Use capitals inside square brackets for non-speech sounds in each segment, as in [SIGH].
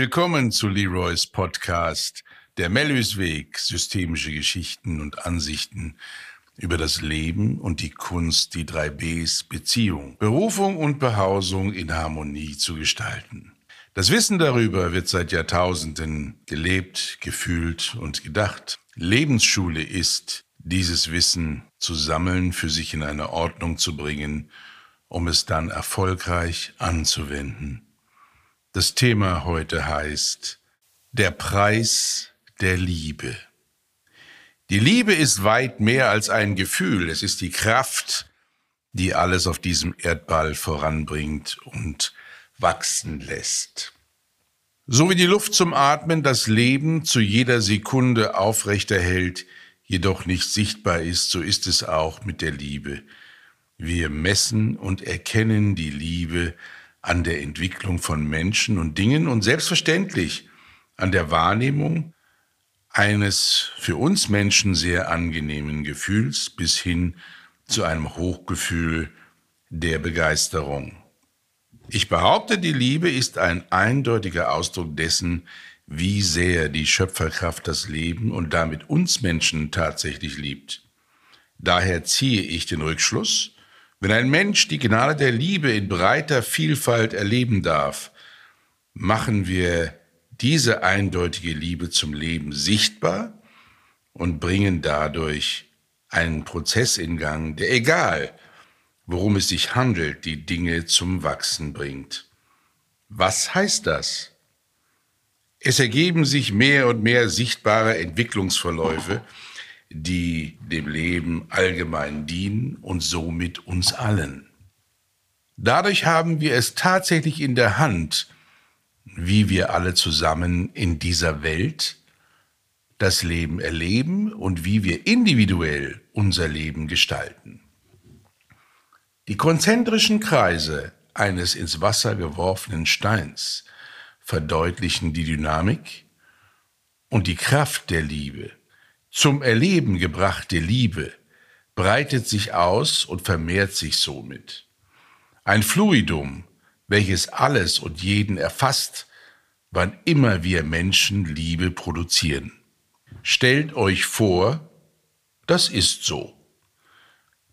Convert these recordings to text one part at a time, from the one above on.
Willkommen zu Leroys Podcast, der Mellüsweg, systemische Geschichten und Ansichten über das Leben und die Kunst, die drei Bs Beziehung, Berufung und Behausung in Harmonie zu gestalten. Das Wissen darüber wird seit Jahrtausenden gelebt, gefühlt und gedacht. Lebensschule ist, dieses Wissen zu sammeln, für sich in eine Ordnung zu bringen, um es dann erfolgreich anzuwenden. Das Thema heute heißt Der Preis der Liebe. Die Liebe ist weit mehr als ein Gefühl, es ist die Kraft, die alles auf diesem Erdball voranbringt und wachsen lässt. So wie die Luft zum Atmen das Leben zu jeder Sekunde aufrechterhält, jedoch nicht sichtbar ist, so ist es auch mit der Liebe. Wir messen und erkennen die Liebe an der Entwicklung von Menschen und Dingen und selbstverständlich an der Wahrnehmung eines für uns Menschen sehr angenehmen Gefühls bis hin zu einem Hochgefühl der Begeisterung. Ich behaupte, die Liebe ist ein eindeutiger Ausdruck dessen, wie sehr die Schöpferkraft das Leben und damit uns Menschen tatsächlich liebt. Daher ziehe ich den Rückschluss, wenn ein Mensch die Gnade der Liebe in breiter Vielfalt erleben darf, machen wir diese eindeutige Liebe zum Leben sichtbar und bringen dadurch einen Prozess in Gang, der egal, worum es sich handelt, die Dinge zum Wachsen bringt. Was heißt das? Es ergeben sich mehr und mehr sichtbare Entwicklungsverläufe, die dem Leben allgemein dienen und somit uns allen. Dadurch haben wir es tatsächlich in der Hand, wie wir alle zusammen in dieser Welt das Leben erleben und wie wir individuell unser Leben gestalten. Die konzentrischen Kreise eines ins Wasser geworfenen Steins verdeutlichen die Dynamik und die Kraft der Liebe. Zum Erleben gebrachte Liebe breitet sich aus und vermehrt sich somit. Ein Fluidum, welches alles und jeden erfasst, wann immer wir Menschen Liebe produzieren. Stellt euch vor, das ist so.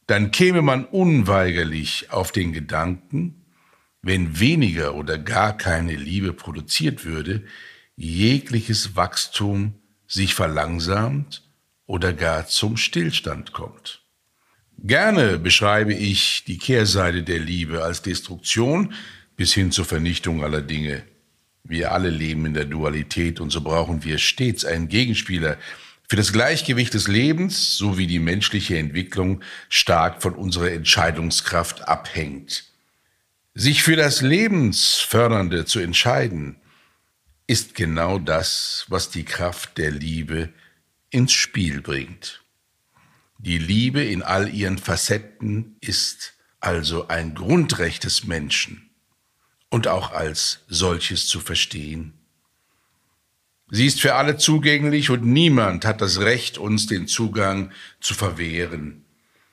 Dann käme man unweigerlich auf den Gedanken, wenn weniger oder gar keine Liebe produziert würde, jegliches Wachstum sich verlangsamt oder gar zum Stillstand kommt. Gerne beschreibe ich die Kehrseite der Liebe als Destruktion bis hin zur Vernichtung aller Dinge. Wir alle leben in der Dualität und so brauchen wir stets einen Gegenspieler. Für das Gleichgewicht des Lebens sowie die menschliche Entwicklung stark von unserer Entscheidungskraft abhängt. Sich für das Lebensfördernde zu entscheiden, ist genau das, was die Kraft der Liebe ins Spiel bringt. Die Liebe in all ihren Facetten ist also ein Grundrecht des Menschen und auch als solches zu verstehen. Sie ist für alle zugänglich und niemand hat das Recht, uns den Zugang zu verwehren.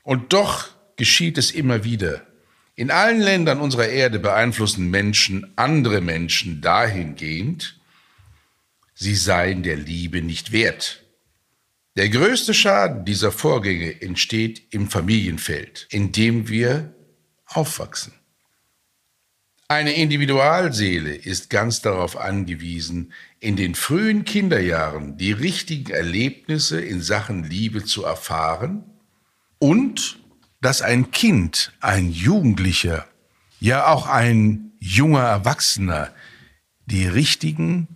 Und doch geschieht es immer wieder. In allen Ländern unserer Erde beeinflussen Menschen andere Menschen dahingehend, sie seien der Liebe nicht wert. Der größte Schaden dieser Vorgänge entsteht im Familienfeld, in dem wir aufwachsen. Eine Individualseele ist ganz darauf angewiesen, in den frühen Kinderjahren die richtigen Erlebnisse in Sachen Liebe zu erfahren und dass ein Kind, ein Jugendlicher, ja auch ein junger Erwachsener die richtigen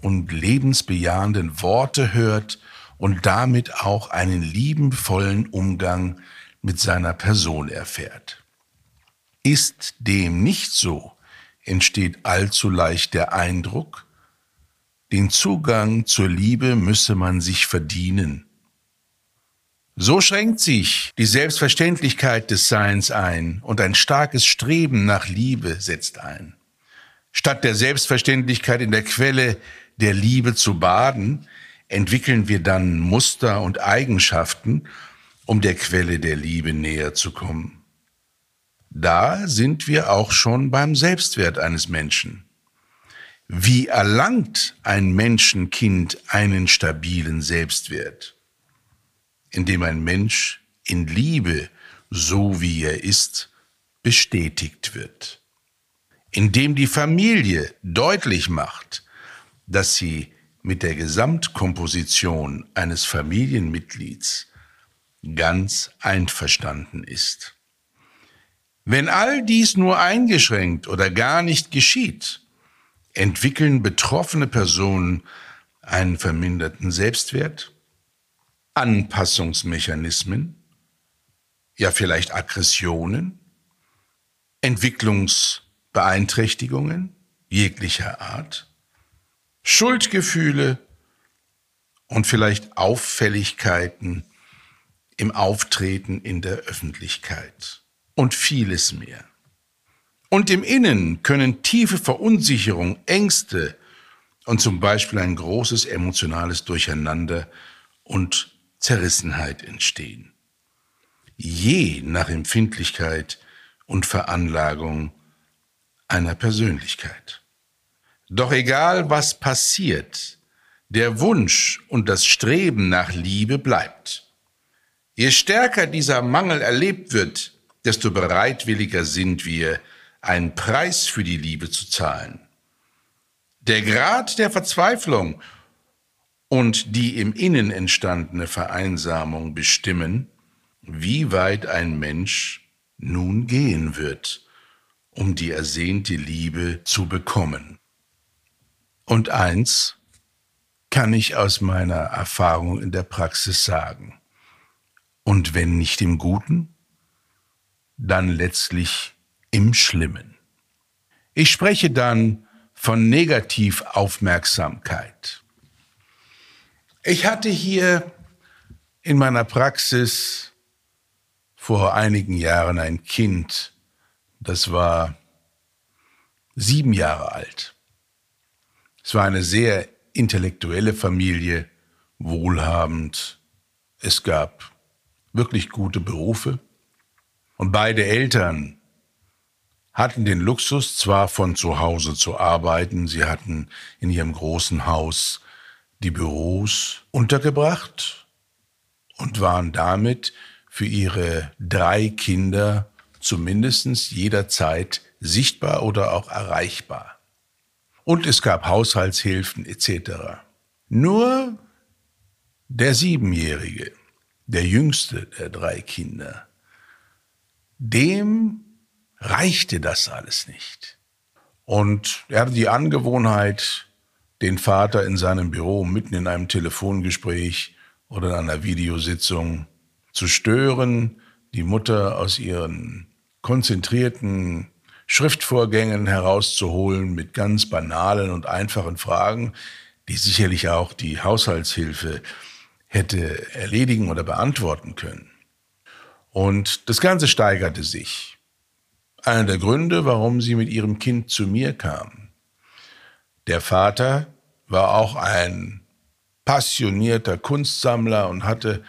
und lebensbejahenden Worte hört und damit auch einen liebenvollen Umgang mit seiner Person erfährt. Ist dem nicht so, entsteht allzu leicht der Eindruck, den Zugang zur Liebe müsse man sich verdienen. So schränkt sich die Selbstverständlichkeit des Seins ein und ein starkes Streben nach Liebe setzt ein. Statt der Selbstverständlichkeit in der Quelle der Liebe zu baden, entwickeln wir dann Muster und Eigenschaften, um der Quelle der Liebe näher zu kommen. Da sind wir auch schon beim Selbstwert eines Menschen. Wie erlangt ein Menschenkind einen stabilen Selbstwert? Indem ein Mensch in Liebe, so wie er ist, bestätigt wird. Indem die Familie deutlich macht, dass sie mit der Gesamtkomposition eines Familienmitglieds ganz einverstanden ist. Wenn all dies nur eingeschränkt oder gar nicht geschieht, entwickeln betroffene Personen einen verminderten Selbstwert, Anpassungsmechanismen, ja vielleicht Aggressionen, Entwicklungsbeeinträchtigungen jeglicher Art, Schuldgefühle und vielleicht Auffälligkeiten im Auftreten in der Öffentlichkeit und vieles mehr. Und im Innen können tiefe Verunsicherung, Ängste und zum Beispiel ein großes emotionales Durcheinander und Zerrissenheit entstehen. Je nach Empfindlichkeit und Veranlagung einer Persönlichkeit. Doch egal was passiert, der Wunsch und das Streben nach Liebe bleibt. Je stärker dieser Mangel erlebt wird, desto bereitwilliger sind wir, einen Preis für die Liebe zu zahlen. Der Grad der Verzweiflung und die im Innen entstandene Vereinsamung bestimmen, wie weit ein Mensch nun gehen wird, um die ersehnte Liebe zu bekommen. Und eins kann ich aus meiner Erfahrung in der Praxis sagen. Und wenn nicht im Guten, dann letztlich im Schlimmen. Ich spreche dann von Negativaufmerksamkeit. Ich hatte hier in meiner Praxis vor einigen Jahren ein Kind, das war sieben Jahre alt. Es war eine sehr intellektuelle Familie, wohlhabend. Es gab wirklich gute Berufe. Und beide Eltern hatten den Luxus, zwar von zu Hause zu arbeiten, sie hatten in ihrem großen Haus die Büros untergebracht und waren damit für ihre drei Kinder zumindest jederzeit sichtbar oder auch erreichbar. Und es gab Haushaltshilfen etc. Nur der Siebenjährige der jüngste der drei Kinder, dem reichte das alles nicht. Und er hatte die Angewohnheit, den Vater in seinem Büro mitten in einem Telefongespräch oder in einer Videositzung zu stören, die Mutter aus ihren konzentrierten Schriftvorgängen herauszuholen mit ganz banalen und einfachen Fragen, die sicherlich auch die Haushaltshilfe hätte erledigen oder beantworten können. Und das Ganze steigerte sich. Einer der Gründe, warum sie mit ihrem Kind zu mir kam. Der Vater war auch ein passionierter Kunstsammler und hatte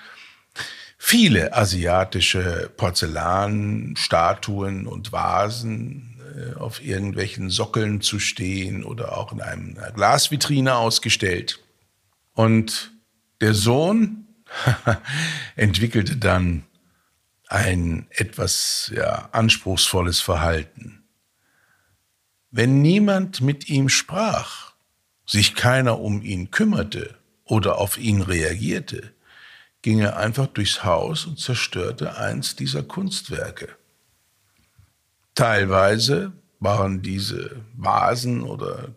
viele asiatische Porzellanstatuen und Vasen auf irgendwelchen Sockeln zu stehen oder auch in einer Glasvitrine ausgestellt. Und der Sohn [LAUGHS] entwickelte dann ein etwas ja, anspruchsvolles Verhalten. Wenn niemand mit ihm sprach, sich keiner um ihn kümmerte oder auf ihn reagierte, ging er einfach durchs Haus und zerstörte eins dieser Kunstwerke. Teilweise waren diese Vasen oder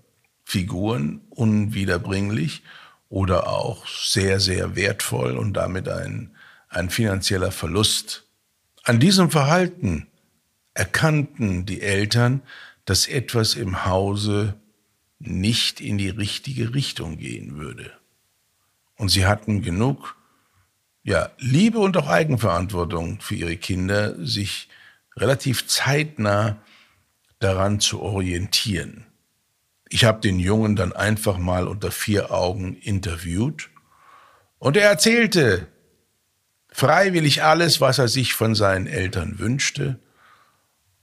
Figuren unwiederbringlich oder auch sehr, sehr wertvoll und damit ein, ein finanzieller Verlust. An diesem Verhalten erkannten die Eltern, dass etwas im Hause nicht in die richtige Richtung gehen würde. Und sie hatten genug ja, Liebe und auch Eigenverantwortung für ihre Kinder, sich relativ zeitnah daran zu orientieren. Ich habe den Jungen dann einfach mal unter vier Augen interviewt und er erzählte freiwillig alles, was er sich von seinen Eltern wünschte.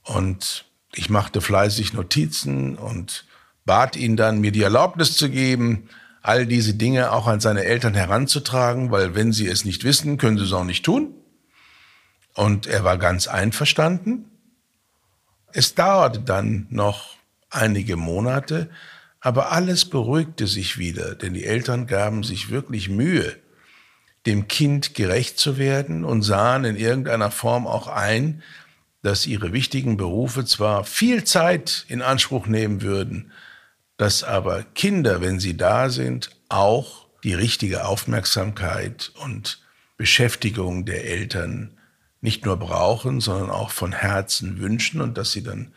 Und ich machte fleißig Notizen und bat ihn dann, mir die Erlaubnis zu geben, all diese Dinge auch an seine Eltern heranzutragen, weil wenn sie es nicht wissen, können sie es auch nicht tun. Und er war ganz einverstanden. Es dauerte dann noch einige Monate, aber alles beruhigte sich wieder, denn die Eltern gaben sich wirklich Mühe, dem Kind gerecht zu werden und sahen in irgendeiner Form auch ein, dass ihre wichtigen Berufe zwar viel Zeit in Anspruch nehmen würden, dass aber Kinder, wenn sie da sind, auch die richtige Aufmerksamkeit und Beschäftigung der Eltern nicht nur brauchen, sondern auch von Herzen wünschen und dass sie dann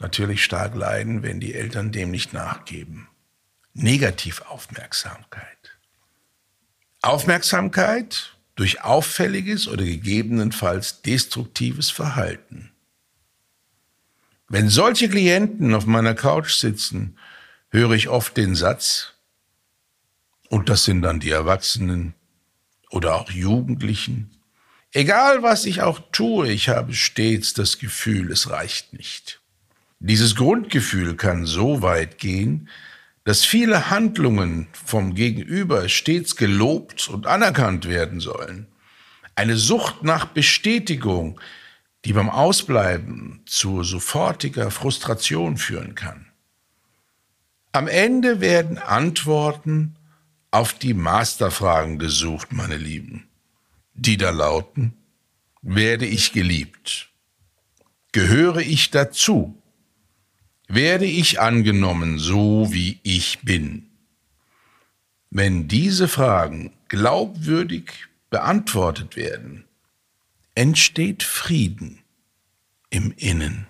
natürlich stark leiden, wenn die Eltern dem nicht nachgeben. Negativaufmerksamkeit. Aufmerksamkeit durch auffälliges oder gegebenenfalls destruktives Verhalten. Wenn solche Klienten auf meiner Couch sitzen, höre ich oft den Satz, und das sind dann die Erwachsenen oder auch Jugendlichen, egal was ich auch tue, ich habe stets das Gefühl, es reicht nicht. Dieses Grundgefühl kann so weit gehen, dass viele Handlungen vom Gegenüber stets gelobt und anerkannt werden sollen. Eine Sucht nach Bestätigung, die beim Ausbleiben zu sofortiger Frustration führen kann. Am Ende werden Antworten auf die Masterfragen gesucht, meine Lieben, die da lauten, werde ich geliebt? Gehöre ich dazu? werde ich angenommen, so wie ich bin? Wenn diese Fragen glaubwürdig beantwortet werden, entsteht Frieden im Innen.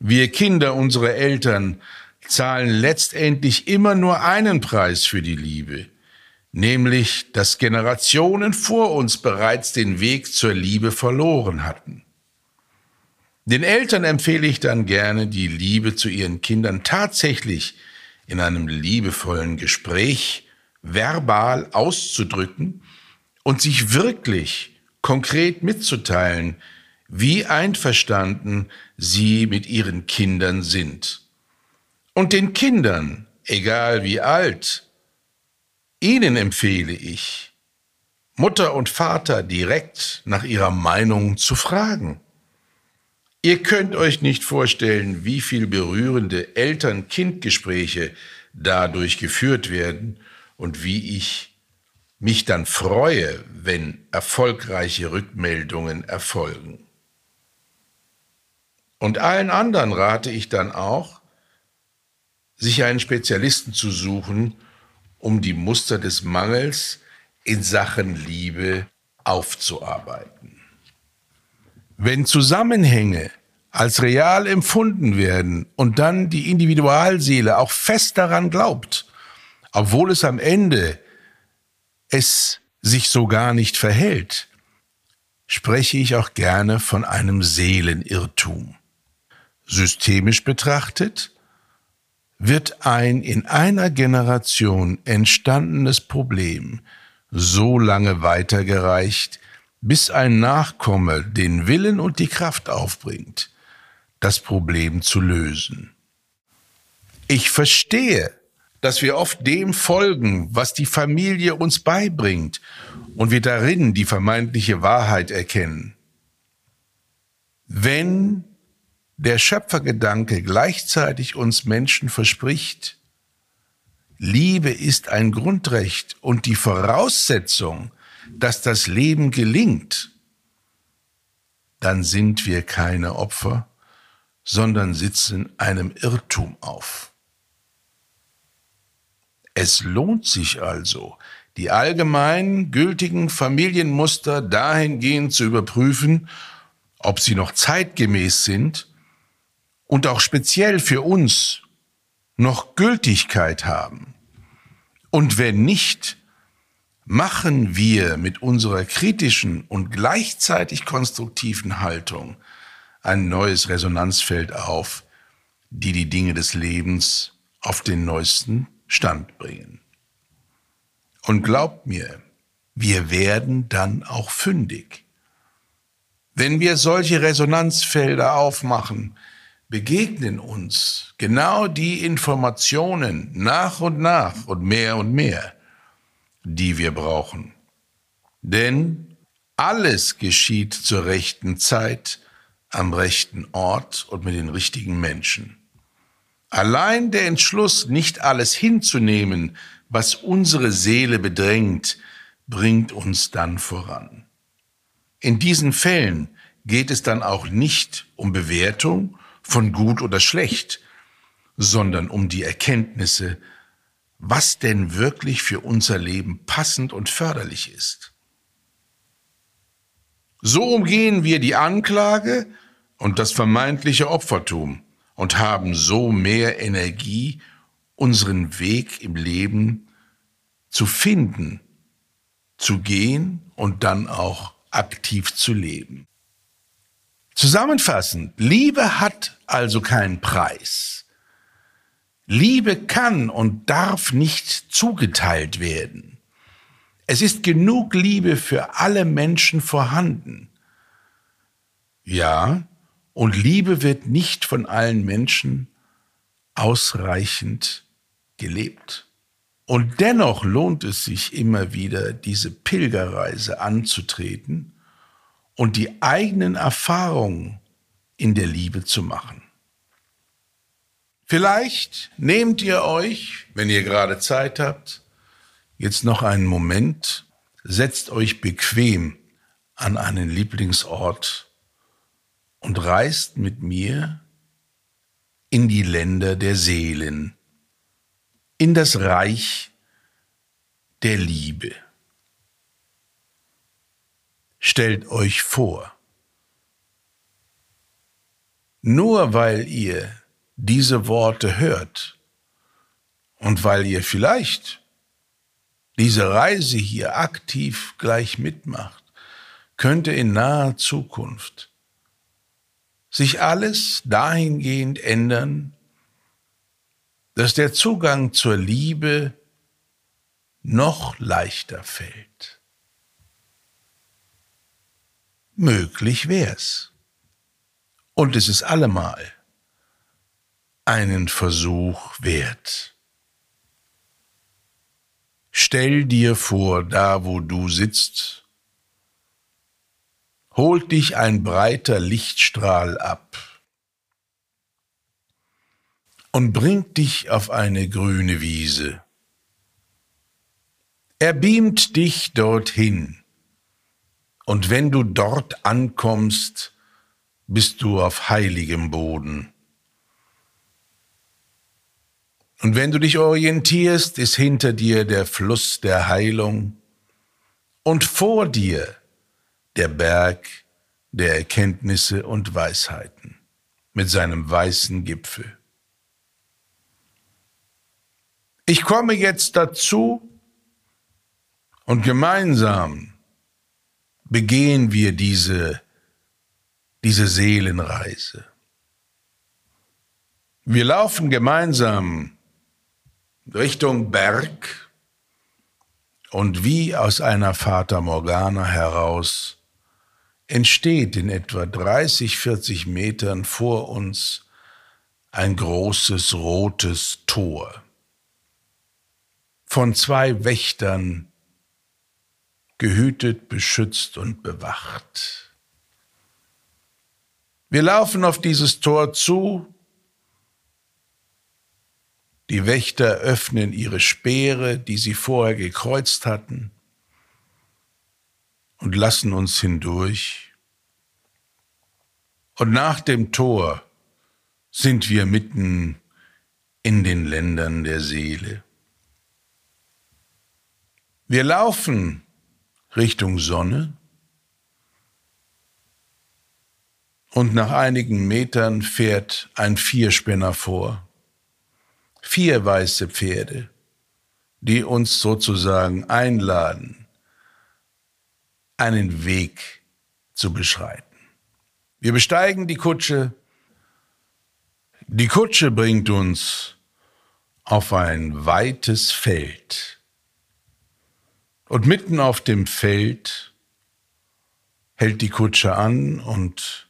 Wir Kinder unserer Eltern zahlen letztendlich immer nur einen Preis für die Liebe, nämlich dass Generationen vor uns bereits den Weg zur Liebe verloren hatten. Den Eltern empfehle ich dann gerne, die Liebe zu ihren Kindern tatsächlich in einem liebevollen Gespräch verbal auszudrücken und sich wirklich konkret mitzuteilen, wie einverstanden sie mit ihren Kindern sind. Und den Kindern, egal wie alt, ihnen empfehle ich, Mutter und Vater direkt nach ihrer Meinung zu fragen. Ihr könnt euch nicht vorstellen, wie viel berührende Eltern-Kind-Gespräche dadurch geführt werden und wie ich mich dann freue, wenn erfolgreiche Rückmeldungen erfolgen. Und allen anderen rate ich dann auch, sich einen Spezialisten zu suchen, um die Muster des Mangels in Sachen Liebe aufzuarbeiten. Wenn Zusammenhänge als real empfunden werden und dann die Individualseele auch fest daran glaubt, obwohl es am Ende es sich so gar nicht verhält, spreche ich auch gerne von einem Seelenirrtum. Systemisch betrachtet wird ein in einer Generation entstandenes Problem so lange weitergereicht, bis ein Nachkomme den Willen und die Kraft aufbringt, das Problem zu lösen. Ich verstehe, dass wir oft dem folgen, was die Familie uns beibringt und wir darin die vermeintliche Wahrheit erkennen. Wenn der Schöpfergedanke gleichzeitig uns Menschen verspricht, Liebe ist ein Grundrecht und die Voraussetzung dass das Leben gelingt, dann sind wir keine Opfer, sondern sitzen einem Irrtum auf. Es lohnt sich also, die allgemein gültigen Familienmuster dahingehend zu überprüfen, ob sie noch zeitgemäß sind und auch speziell für uns noch Gültigkeit haben. Und wenn nicht, machen wir mit unserer kritischen und gleichzeitig konstruktiven Haltung ein neues Resonanzfeld auf, die die Dinge des Lebens auf den neuesten Stand bringen. Und glaubt mir, wir werden dann auch fündig. Wenn wir solche Resonanzfelder aufmachen, begegnen uns genau die Informationen nach und nach und mehr und mehr, die wir brauchen. Denn alles geschieht zur rechten Zeit, am rechten Ort und mit den richtigen Menschen. Allein der Entschluss, nicht alles hinzunehmen, was unsere Seele bedrängt, bringt uns dann voran. In diesen Fällen geht es dann auch nicht um Bewertung von gut oder schlecht, sondern um die Erkenntnisse, was denn wirklich für unser Leben passend und förderlich ist. So umgehen wir die Anklage und das vermeintliche Opfertum und haben so mehr Energie, unseren Weg im Leben zu finden, zu gehen und dann auch aktiv zu leben. Zusammenfassend, Liebe hat also keinen Preis. Liebe kann und darf nicht zugeteilt werden. Es ist genug Liebe für alle Menschen vorhanden. Ja, und Liebe wird nicht von allen Menschen ausreichend gelebt. Und dennoch lohnt es sich immer wieder, diese Pilgerreise anzutreten und die eigenen Erfahrungen in der Liebe zu machen. Vielleicht nehmt ihr euch, wenn ihr gerade Zeit habt, jetzt noch einen Moment, setzt euch bequem an einen Lieblingsort und reist mit mir in die Länder der Seelen, in das Reich der Liebe. Stellt euch vor, nur weil ihr diese Worte hört und weil ihr vielleicht diese Reise hier aktiv gleich mitmacht, könnte in naher Zukunft sich alles dahingehend ändern, dass der Zugang zur Liebe noch leichter fällt. Möglich wär's. Und es ist allemal einen Versuch wert. Stell dir vor, da wo du sitzt, holt dich ein breiter Lichtstrahl ab und bringt dich auf eine grüne Wiese. Er beamt dich dorthin, und wenn du dort ankommst, bist du auf heiligem Boden. Und wenn du dich orientierst, ist hinter dir der Fluss der Heilung und vor dir der Berg der Erkenntnisse und Weisheiten mit seinem weißen Gipfel. Ich komme jetzt dazu und gemeinsam begehen wir diese, diese Seelenreise. Wir laufen gemeinsam Richtung Berg und wie aus einer Fata Morgana heraus entsteht in etwa 30, 40 Metern vor uns ein großes rotes Tor von zwei Wächtern gehütet, beschützt und bewacht. Wir laufen auf dieses Tor zu, die Wächter öffnen ihre Speere, die sie vorher gekreuzt hatten, und lassen uns hindurch. Und nach dem Tor sind wir mitten in den Ländern der Seele. Wir laufen Richtung Sonne und nach einigen Metern fährt ein Vierspinner vor. Vier weiße Pferde, die uns sozusagen einladen, einen Weg zu beschreiten. Wir besteigen die Kutsche. Die Kutsche bringt uns auf ein weites Feld. Und mitten auf dem Feld hält die Kutsche an und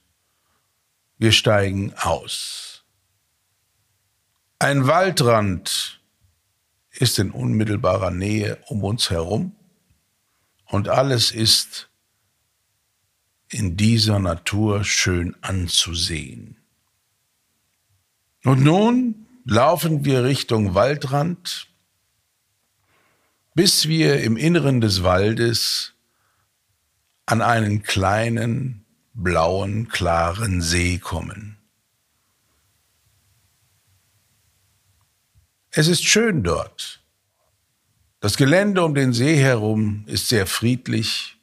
wir steigen aus. Ein Waldrand ist in unmittelbarer Nähe um uns herum und alles ist in dieser Natur schön anzusehen. Und nun laufen wir Richtung Waldrand, bis wir im Inneren des Waldes an einen kleinen, blauen, klaren See kommen. Es ist schön dort. Das Gelände um den See herum ist sehr friedlich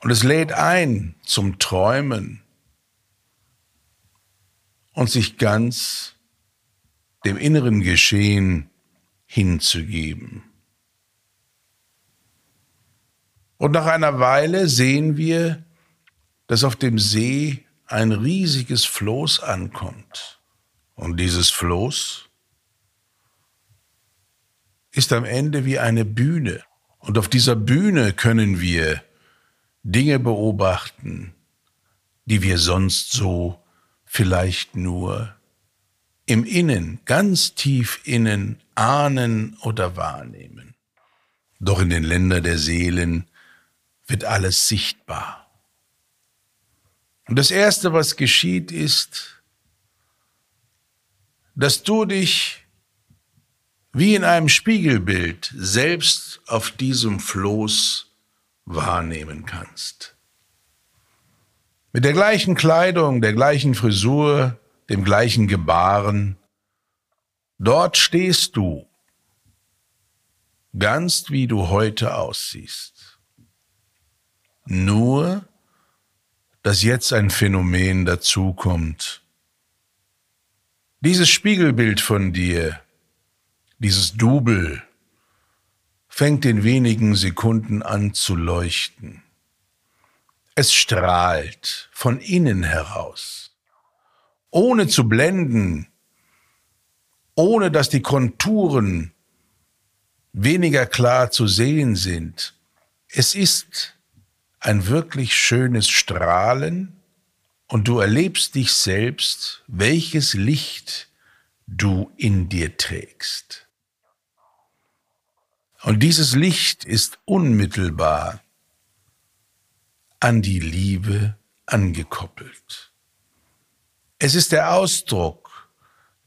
und es lädt ein zum Träumen und sich ganz dem inneren Geschehen hinzugeben. Und nach einer Weile sehen wir, dass auf dem See ein riesiges Floß ankommt. Und dieses Floß ist am Ende wie eine Bühne. Und auf dieser Bühne können wir Dinge beobachten, die wir sonst so vielleicht nur im Innen, ganz tief innen ahnen oder wahrnehmen. Doch in den Ländern der Seelen wird alles sichtbar. Und das Erste, was geschieht, ist, dass du dich wie in einem Spiegelbild selbst auf diesem Floß wahrnehmen kannst. Mit der gleichen Kleidung, der gleichen Frisur, dem gleichen Gebaren, dort stehst du, ganz wie du heute aussiehst. Nur, dass jetzt ein Phänomen dazukommt. Dieses Spiegelbild von dir, dieses Double, fängt in wenigen Sekunden an zu leuchten. Es strahlt von innen heraus, ohne zu blenden, ohne dass die Konturen weniger klar zu sehen sind. Es ist ein wirklich schönes Strahlen und du erlebst dich selbst, welches Licht du in dir trägst. Und dieses Licht ist unmittelbar an die Liebe angekoppelt. Es ist der Ausdruck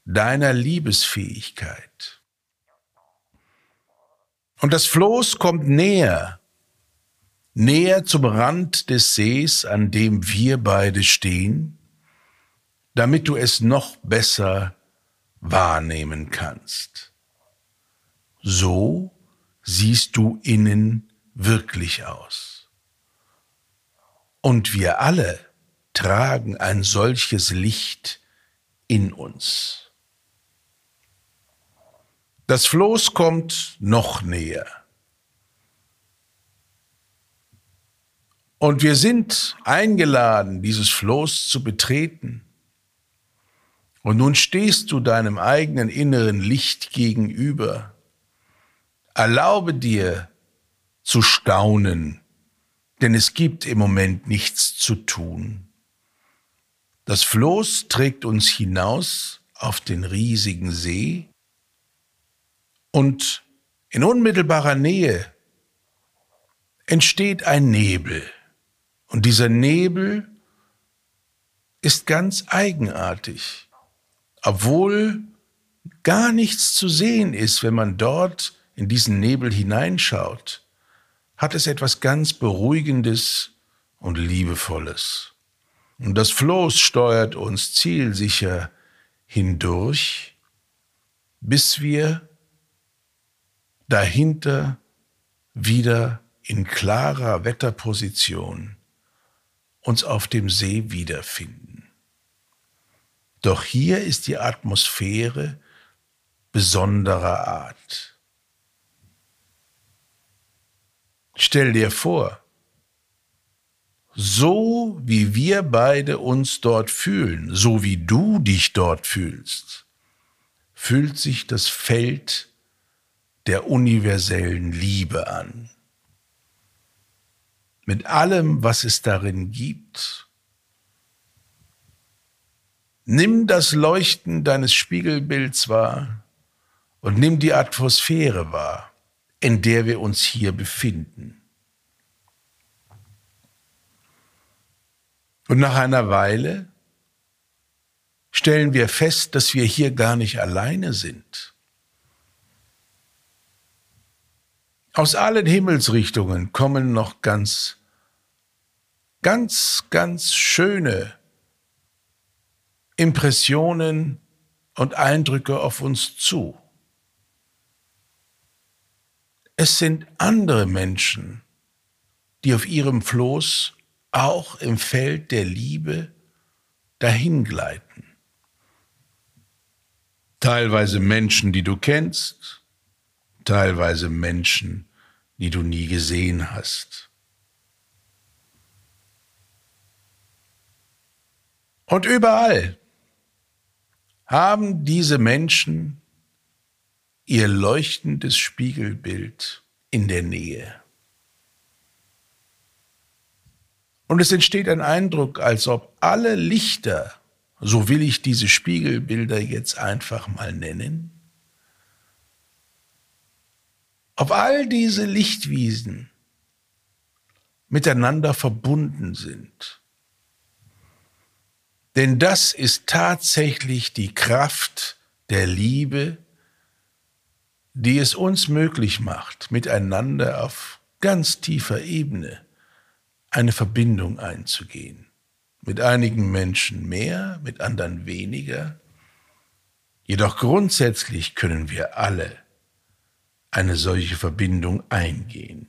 deiner Liebesfähigkeit. Und das Floß kommt näher, näher zum Rand des Sees, an dem wir beide stehen, damit du es noch besser wahrnehmen kannst. So siehst du innen wirklich aus. Und wir alle tragen ein solches Licht in uns. Das Floß kommt noch näher. Und wir sind eingeladen, dieses Floß zu betreten. Und nun stehst du deinem eigenen inneren Licht gegenüber Erlaube dir zu staunen, denn es gibt im Moment nichts zu tun. Das Floß trägt uns hinaus auf den riesigen See und in unmittelbarer Nähe entsteht ein Nebel. Und dieser Nebel ist ganz eigenartig, obwohl gar nichts zu sehen ist, wenn man dort in diesen Nebel hineinschaut, hat es etwas ganz Beruhigendes und Liebevolles. Und das Floß steuert uns zielsicher hindurch, bis wir dahinter wieder in klarer Wetterposition uns auf dem See wiederfinden. Doch hier ist die Atmosphäre besonderer Art. Stell dir vor, so wie wir beide uns dort fühlen, so wie du dich dort fühlst, fühlt sich das Feld der universellen Liebe an. Mit allem, was es darin gibt. Nimm das Leuchten deines Spiegelbilds wahr und nimm die Atmosphäre wahr, in der wir uns hier befinden. Und nach einer Weile stellen wir fest, dass wir hier gar nicht alleine sind. Aus allen Himmelsrichtungen kommen noch ganz, ganz, ganz schöne Impressionen und Eindrücke auf uns zu. Es sind andere Menschen, die auf ihrem Floß auch im Feld der Liebe dahingleiten. Teilweise Menschen, die du kennst, teilweise Menschen, die du nie gesehen hast. Und überall haben diese Menschen ihr leuchtendes Spiegelbild in der Nähe. Und es entsteht ein Eindruck, als ob alle Lichter, so will ich diese Spiegelbilder jetzt einfach mal nennen, ob all diese Lichtwiesen miteinander verbunden sind. Denn das ist tatsächlich die Kraft der Liebe, die es uns möglich macht, miteinander auf ganz tiefer Ebene eine Verbindung einzugehen. Mit einigen Menschen mehr, mit anderen weniger. Jedoch grundsätzlich können wir alle eine solche Verbindung eingehen.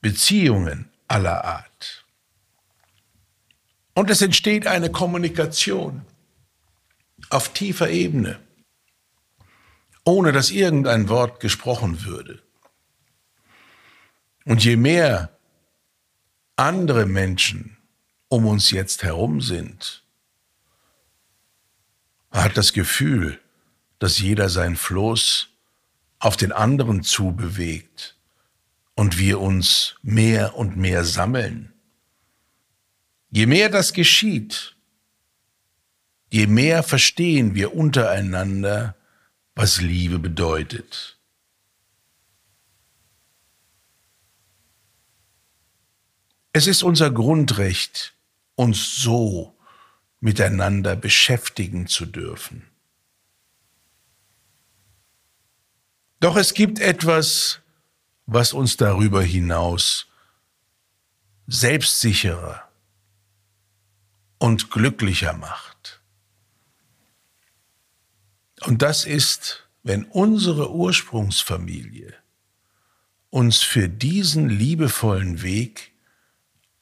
Beziehungen aller Art. Und es entsteht eine Kommunikation auf tiefer Ebene, ohne dass irgendein Wort gesprochen würde. Und je mehr andere Menschen um uns jetzt herum sind, hat das Gefühl, dass jeder sein Floß auf den anderen zubewegt und wir uns mehr und mehr sammeln Je mehr das geschieht, je mehr verstehen wir untereinander, was Liebe bedeutet. Es ist unser Grundrecht, uns so miteinander beschäftigen zu dürfen. Doch es gibt etwas, was uns darüber hinaus selbstsicherer, und glücklicher macht. Und das ist, wenn unsere Ursprungsfamilie uns für diesen liebevollen Weg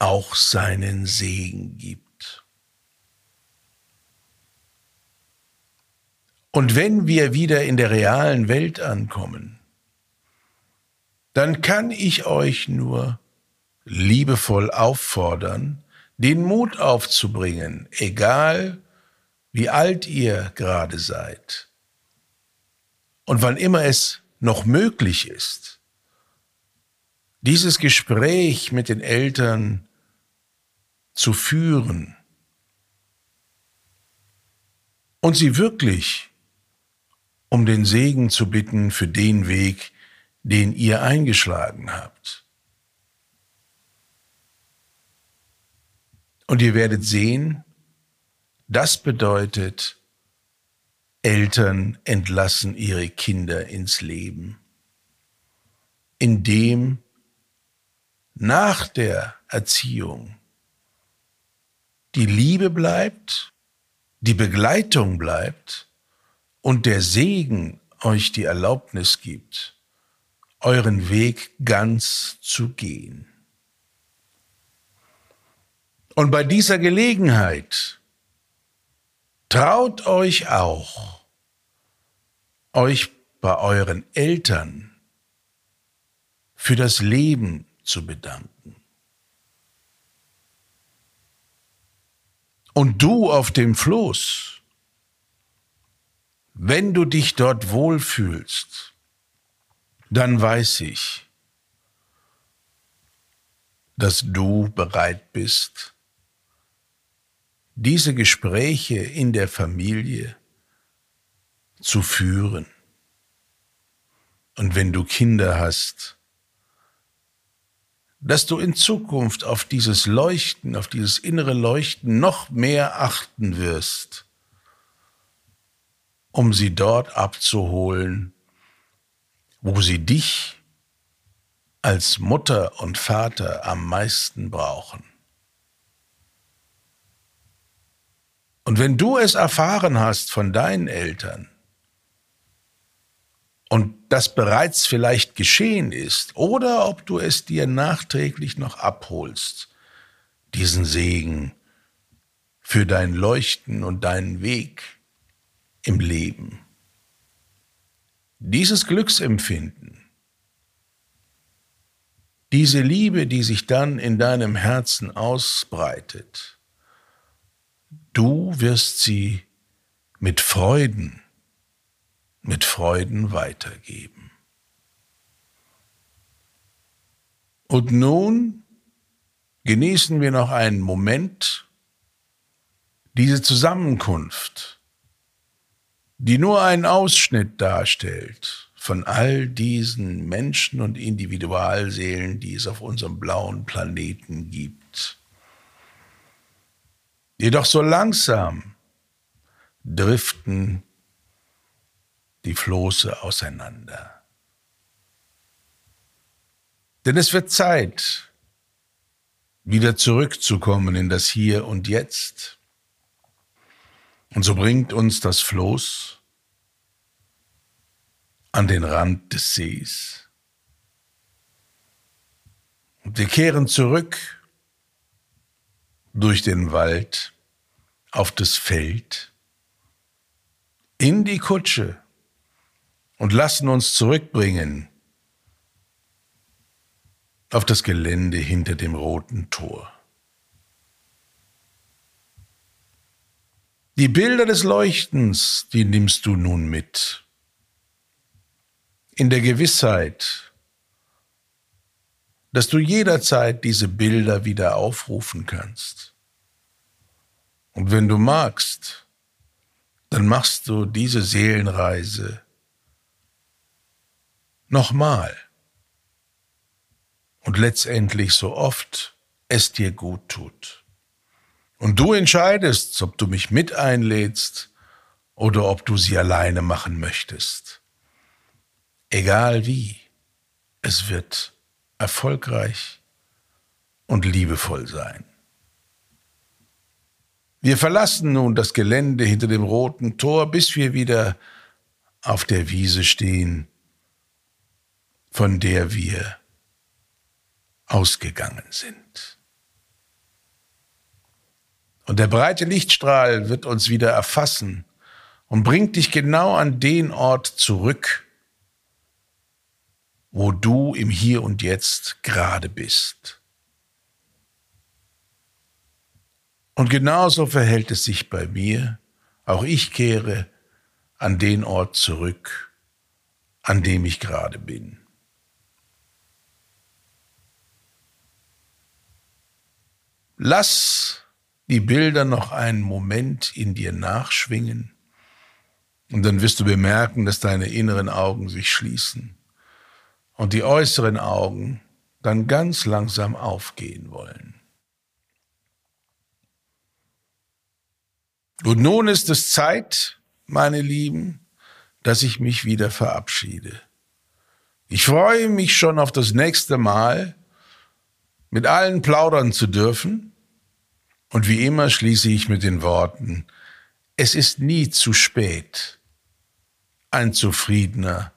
auch seinen Segen gibt. Und wenn wir wieder in der realen Welt ankommen, dann kann ich euch nur liebevoll auffordern, den Mut aufzubringen, egal wie alt ihr gerade seid. Und wann immer es noch möglich ist, dieses Gespräch mit den Eltern zu führen und sie wirklich um den Segen zu bitten für den Weg, den ihr eingeschlagen habt. Und ihr werdet sehen, das bedeutet, Eltern entlassen ihre Kinder ins Leben, indem nach der Erziehung die Liebe bleibt, die Begleitung bleibt und der Segen euch die Erlaubnis gibt, euren Weg ganz zu gehen. Und bei dieser Gelegenheit traut euch auch, euch bei euren Eltern für das Leben zu bedanken. Und du auf dem Floß, wenn du dich dort wohlfühlst, dann weiß ich, dass du bereit bist, diese Gespräche in der Familie zu führen. Und wenn du Kinder hast, dass du in Zukunft auf dieses Leuchten, auf dieses innere Leuchten noch mehr achten wirst, um sie dort abzuholen, wo sie dich als Mutter und Vater am meisten brauchen. Und wenn du es erfahren hast von deinen Eltern und das bereits vielleicht geschehen ist, oder ob du es dir nachträglich noch abholst, diesen Segen für dein Leuchten und deinen Weg im Leben. Dieses Glücksempfinden, diese Liebe, die sich dann in deinem Herzen ausbreitet, du wirst sie mit Freuden, mit Freuden weitergeben. Und nun genießen wir noch einen Moment, diese Zusammenkunft, die nur einen Ausschnitt darstellt von all diesen Menschen und Individualseelen, die es auf unserem blauen Planeten gibt. Jedoch so langsam driften die Floße auseinander. Denn es wird Zeit, wieder zurückzukommen in das Hier und Jetzt. Und so bringt uns das Floß an den Rand des Sees. Und wir kehren zurück durch den Wald auf das Feld in die Kutsche und lassen uns zurückbringen auf das Gelände hinter dem roten Tor. Die Bilder des Leuchtens, die nimmst du nun mit in der Gewissheit, dass du jederzeit diese Bilder wieder aufrufen kannst. Und wenn du magst, dann machst du diese Seelenreise nochmal und letztendlich so oft es dir gut tut. Und du entscheidest, ob du mich mit einlädst oder ob du sie alleine machen möchtest. Egal wie, es wird erfolgreich und liebevoll sein. Wir verlassen nun das Gelände hinter dem roten Tor, bis wir wieder auf der Wiese stehen, von der wir ausgegangen sind. Und der breite Lichtstrahl wird uns wieder erfassen und bringt dich genau an den Ort zurück, wo du im Hier und Jetzt gerade bist. Und genauso verhält es sich bei mir. Auch ich kehre an den Ort zurück, an dem ich gerade bin. Lass die Bilder noch einen Moment in dir nachschwingen und dann wirst du bemerken, dass deine inneren Augen sich schließen und die äußeren Augen dann ganz langsam aufgehen wollen. Und nun ist es Zeit, meine Lieben, dass ich mich wieder verabschiede. Ich freue mich schon auf das nächste Mal, mit allen plaudern zu dürfen. Und wie immer schließe ich mit den Worten, es ist nie zu spät, ein zufriedener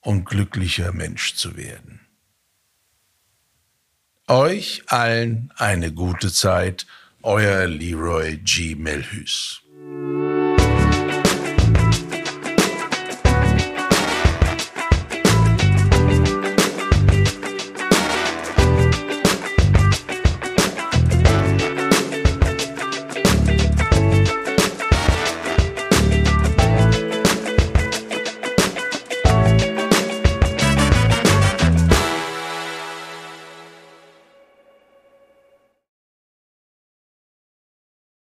und glücklicher Mensch zu werden. Euch allen eine gute Zeit, euer Leroy G. Melhus.